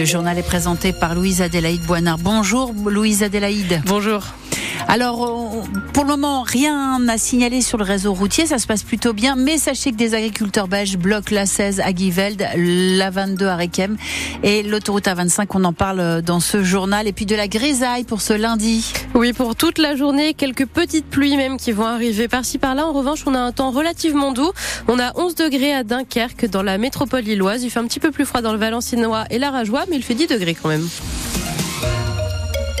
Le journal est présenté par Louise Adélaïde Boinard. Bonjour Louise Adélaïde. Bonjour. Alors, euh, pour le moment, rien à signaler sur le réseau routier, ça se passe plutôt bien, mais sachez que des agriculteurs belges bloquent la 16 à Giveld, la 22 à Requem et l'autoroute A25, on en parle dans ce journal, et puis de la grisaille pour ce lundi. Oui, pour toute la journée, quelques petites pluies même qui vont arriver par-ci par-là. En revanche, on a un temps relativement doux. On a 11 degrés à Dunkerque, dans la métropole lilloise. Il fait un petit peu plus froid dans le Valenciennois et la Rajoie, mais il fait 10 degrés quand même.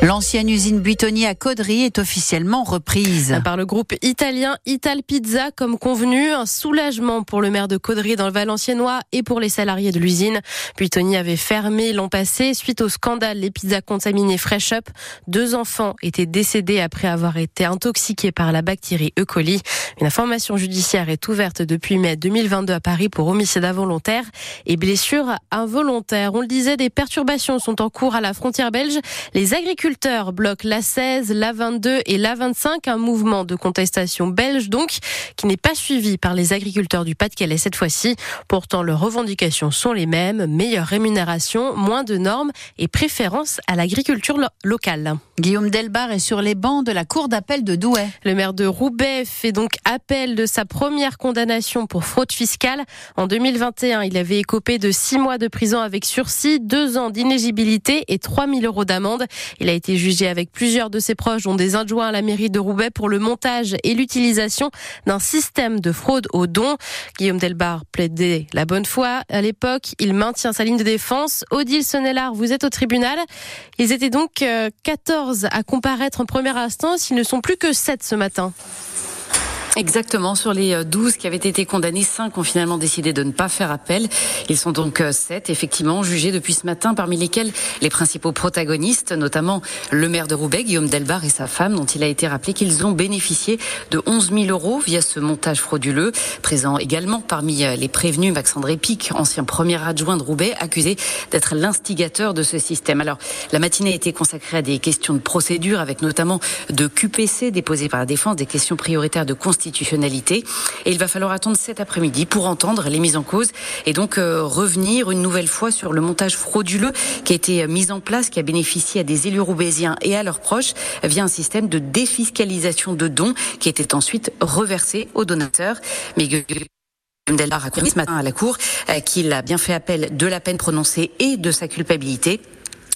L'ancienne usine Buitoni à Caudry est officiellement reprise. Par le groupe italien Ital Pizza, comme convenu, un soulagement pour le maire de Caudry dans le Valenciennois et pour les salariés de l'usine. Buitoni avait fermé l'an passé suite au scandale les pizzas contaminées Fresh Up. Deux enfants étaient décédés après avoir été intoxiqués par la bactérie E. coli. Une information judiciaire est ouverte depuis mai 2022 à Paris pour homicide involontaire et blessure involontaire. On le disait, des perturbations sont en cours à la frontière belge. Les agriculteurs agriculteurs bloquent la 16, la 22 et la 25, un mouvement de contestation belge donc, qui n'est pas suivi par les agriculteurs du Pas-de-Calais cette fois-ci. Pourtant, leurs revendications sont les mêmes, meilleure rémunération, moins de normes et préférence à l'agriculture locale. Guillaume Delbar est sur les bancs de la cour d'appel de Douai. Le maire de Roubaix fait donc appel de sa première condamnation pour fraude fiscale. En 2021, il avait écopé de six mois de prison avec sursis, deux ans d'inégibilité et 3 000 euros d'amende. Il a été jugé avec plusieurs de ses proches, dont des adjoints à la mairie de Roubaix, pour le montage et l'utilisation d'un système de fraude aux dons. Guillaume Delbar plaidait la bonne foi. À l'époque, il maintient sa ligne de défense. Odile Sonnellard, vous êtes au tribunal. Ils étaient donc 14 euh, à comparaître en première instance. Ils ne sont plus que 7 ce matin. Exactement, sur les 12 euh, qui avaient été condamnés, 5 ont finalement décidé de ne pas faire appel. Ils sont donc 7 euh, effectivement jugés depuis ce matin, parmi lesquels les principaux protagonistes, notamment le maire de Roubaix, Guillaume Delbar et sa femme, dont il a été rappelé qu'ils ont bénéficié de 11 000 euros via ce montage frauduleux. Présent également parmi euh, les prévenus, Max-André Pic, ancien premier adjoint de Roubaix, accusé d'être l'instigateur de ce système. Alors, la matinée a été consacrée à des questions de procédure, avec notamment de QPC déposées par la défense, des questions prioritaires de constitution et il va falloir attendre cet après-midi pour entendre les mises en cause et donc euh, revenir une nouvelle fois sur le montage frauduleux qui a été mis en place, qui a bénéficié à des élus roubaisiens et à leurs proches via un système de défiscalisation de dons qui était ensuite reversé aux donateurs. Mais Delbar a confirmé ce matin à la Cour euh, qu'il a bien fait appel de la peine prononcée et de sa culpabilité.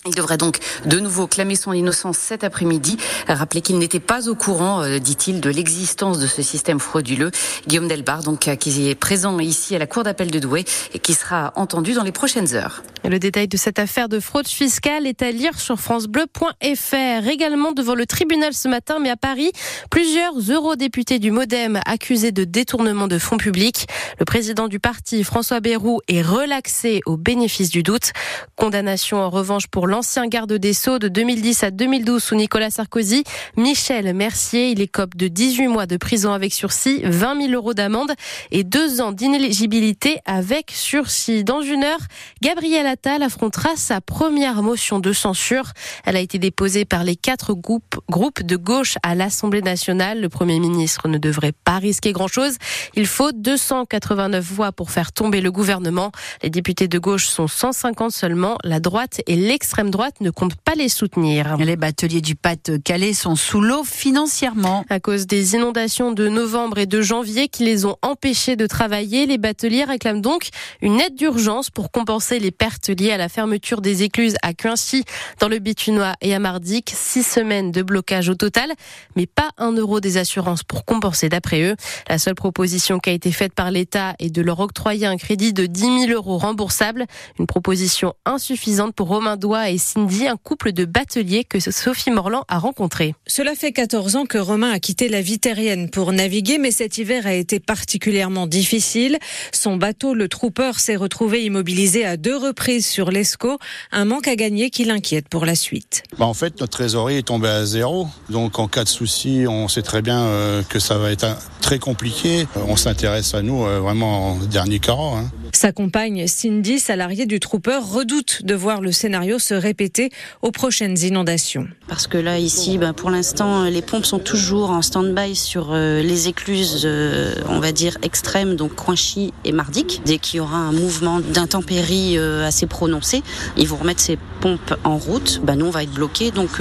Il devrait donc de nouveau clamer son innocence cet après-midi, rappeler qu'il n'était pas au courant, euh, dit-il, de l'existence de ce système frauduleux. Guillaume Delbar, donc, euh, qui est présent ici à la Cour d'appel de Douai et qui sera entendu dans les prochaines heures. Le détail de cette affaire de fraude fiscale est à lire sur francebleu.fr. Également devant le tribunal ce matin, mais à Paris, plusieurs eurodéputés du Modem accusés de détournement de fonds publics. Le président du parti, François Bayrou, est relaxé au bénéfice du doute. Condamnation en revanche pour l'ancien garde des Sceaux de 2010 à 2012 sous Nicolas Sarkozy, Michel Mercier. Il écope de 18 mois de prison avec sursis, 20 000 euros d'amende et deux ans d'inéligibilité avec sursis. Dans une heure, Gabriel Attal affrontera sa première motion de censure. Elle a été déposée par les quatre groupes, groupes de gauche à l'Assemblée nationale. Le Premier ministre ne devrait pas risquer grand-chose. Il faut 289 voix pour faire tomber le gouvernement. Les députés de gauche sont 150 seulement. La droite et l'extrême droite ne compte pas les soutenir. Les bateliers du Pas-de-Calais sont sous l'eau financièrement. À cause des inondations de novembre et de janvier qui les ont empêchés de travailler, les bateliers réclament donc une aide d'urgence pour compenser les pertes liées à la fermeture des écluses à Quincy, dans le Bitunois et à Mardic. Six semaines de blocage au total, mais pas un euro des assurances pour compenser d'après eux. La seule proposition qui a été faite par l'État est de leur octroyer un crédit de 10 000 euros remboursable. Une proposition insuffisante pour Romain Doigt et et Cindy, un couple de bateliers que Sophie Morland a rencontré. Cela fait 14 ans que Romain a quitté la vie terrienne pour naviguer, mais cet hiver a été particulièrement difficile. Son bateau, le Trooper, s'est retrouvé immobilisé à deux reprises sur l'Escaut, un manque à gagner qui l'inquiète pour la suite. Bah en fait, notre trésorerie est tombée à zéro, donc en cas de souci, on sait très bien euh, que ça va être très compliqué. On s'intéresse à nous vraiment en dernier carreau. Hein. Sa compagne Cindy, salariée du Trooper, redoute de voir le scénario se répéter aux prochaines inondations. Parce que là, ici, ben, pour l'instant, les pompes sont toujours en stand-by sur euh, les écluses, euh, on va dire, extrêmes, donc Coinchy et Mardic. Dès qu'il y aura un mouvement d'intempéries euh, assez prononcé, ils vont remettre ces pompes en route. Ben, nous, on va être bloqués, donc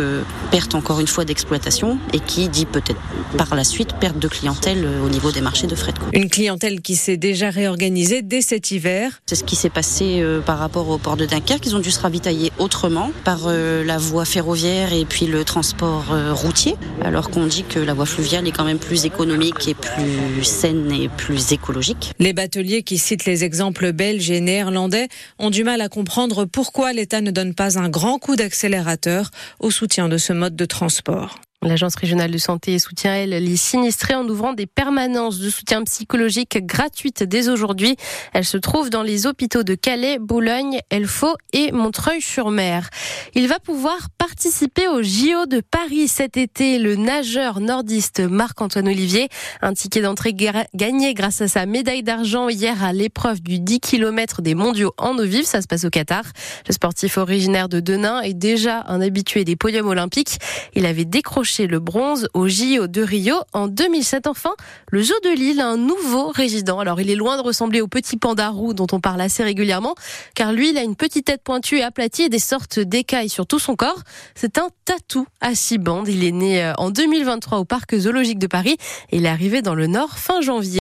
perte encore une fois d'exploitation et qui dit peut-être par la suite perte de clientèle au niveau des marchés de fret. Une clientèle qui s'est déjà réorganisée dès cet hiver c'est ce qui s'est passé euh, par rapport au port de Dunkerque. Ils ont dû se ravitailler autrement par euh, la voie ferroviaire et puis le transport euh, routier, alors qu'on dit que la voie fluviale est quand même plus économique et plus saine et plus écologique. Les bateliers qui citent les exemples belges et néerlandais ont du mal à comprendre pourquoi l'État ne donne pas un grand coup d'accélérateur au soutien de ce mode de transport. L'Agence régionale de santé soutient, elle, les sinistrés en ouvrant des permanences de soutien psychologique gratuites dès aujourd'hui. Elle se trouve dans les hôpitaux de Calais, Boulogne, Elfaux et Montreuil-sur-Mer. Il va pouvoir participer au JO de Paris cet été. Le nageur nordiste Marc-Antoine Olivier, un ticket d'entrée gagné grâce à sa médaille d'argent hier à l'épreuve du 10 km des mondiaux en eau vive. Ça se passe au Qatar. Le sportif originaire de Denain est déjà un habitué des podiums olympiques. Il avait décroché le bronze au JO de Rio en 2007. Enfin, le zoo de Lille a un nouveau résident. Alors, il est loin de ressembler au petit panda roux dont on parle assez régulièrement, car lui, il a une petite tête pointue et aplatie et des sortes d'écailles sur tout son corps. C'est un tatou à six bandes. Il est né euh, en 2023 au parc zoologique de Paris et il est arrivé dans le Nord fin janvier.